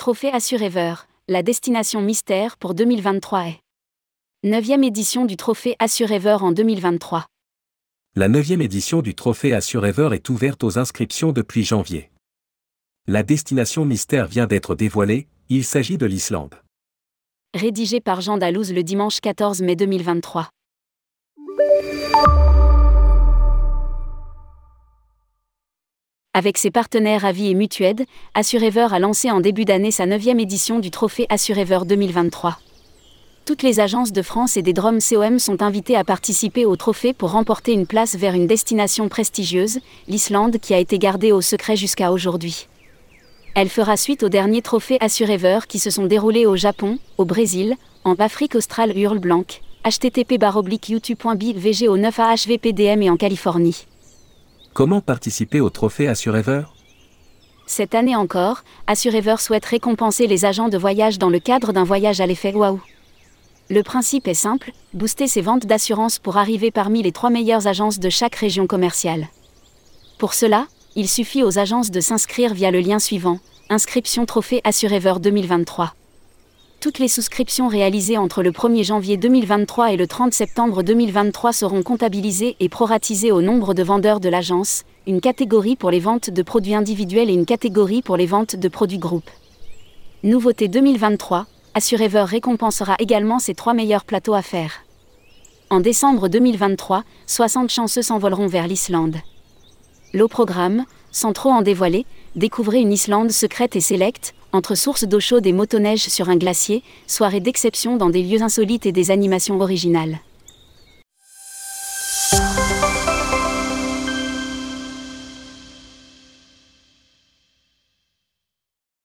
trophée Assurever, la destination mystère pour 2023 est 9e édition du trophée Assurever en 2023. La 9e édition du trophée Assurever est ouverte aux inscriptions depuis janvier. La destination mystère vient d'être dévoilée, il s'agit de l'Islande. Rédigé par Jean Dalouse le dimanche 14 mai 2023. Avec ses partenaires Avis et Mutued, Assurever a lancé en début d'année sa 9e édition du trophée Assurever 2023. Toutes les agences de France et des Drômes COM sont invitées à participer au trophée pour remporter une place vers une destination prestigieuse, l'Islande qui a été gardée au secret jusqu'à aujourd'hui. Elle fera suite aux derniers trophées Assurever qui se sont déroulés au Japon, au Brésil, en Afrique australe Hurle Blanc, http youtube.bvg au 9 AHVPDM et en Californie. Comment participer au trophée Assurever Cette année encore, Assurever souhaite récompenser les agents de voyage dans le cadre d'un voyage à l'effet waouh. Le principe est simple, booster ses ventes d'assurance pour arriver parmi les trois meilleures agences de chaque région commerciale. Pour cela, il suffit aux agences de s'inscrire via le lien suivant, inscription trophée Assurever 2023 toutes les souscriptions réalisées entre le 1er janvier 2023 et le 30 septembre 2023 seront comptabilisées et proratisées au nombre de vendeurs de l'agence, une catégorie pour les ventes de produits individuels et une catégorie pour les ventes de produits groupes. Nouveauté 2023, Assurever récompensera également ses trois meilleurs plateaux à faire. En décembre 2023, 60 chanceux s'envoleront vers l'Islande. L'eau programme, sans trop en dévoiler, découvrez une Islande secrète et sélecte, entre sources d'eau chaude et motoneige sur un glacier, soirée d'exception dans des lieux insolites et des animations originales.